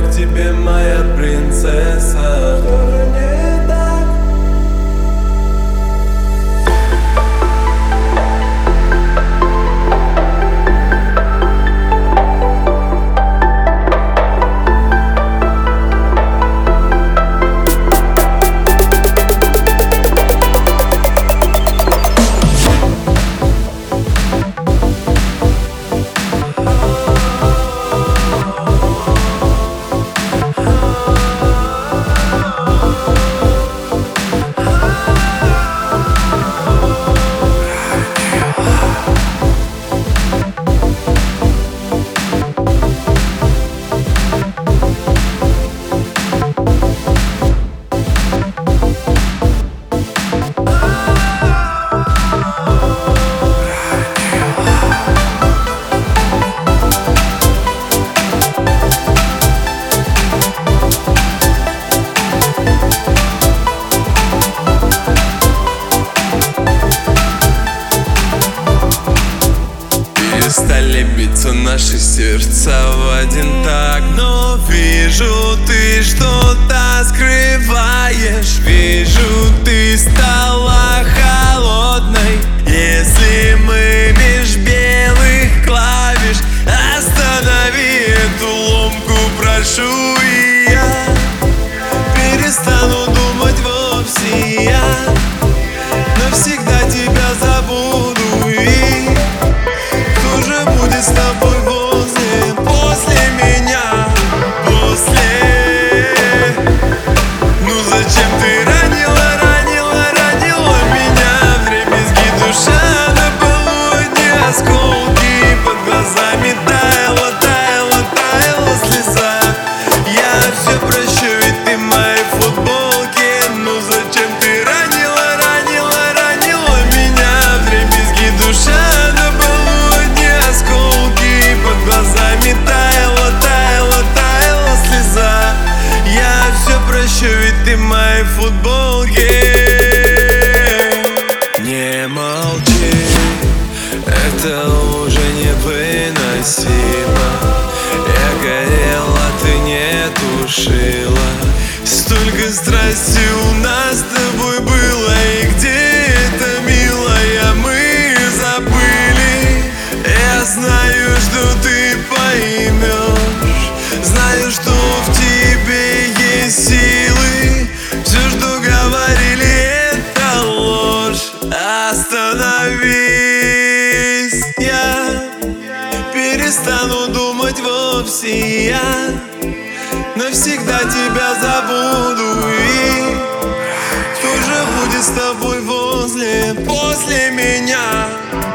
к тебе, моя принцесса. так, но вижу ты что-то скрываешь. что в тебе есть силы? Все, что говорили, это ложь. Остановись, я перестану думать вовсе я Навсегда тебя забуду. И Кто же будет с тобой возле, после меня,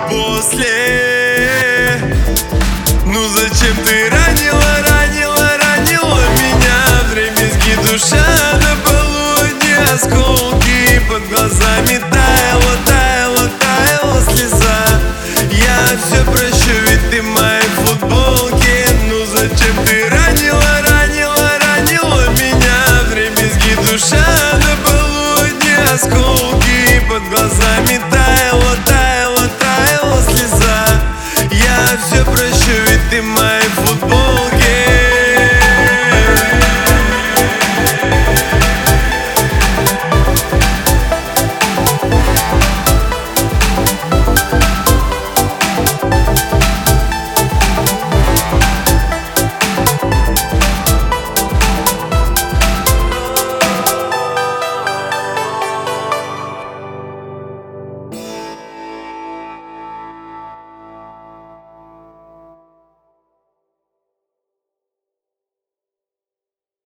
после? Ну зачем ты ранила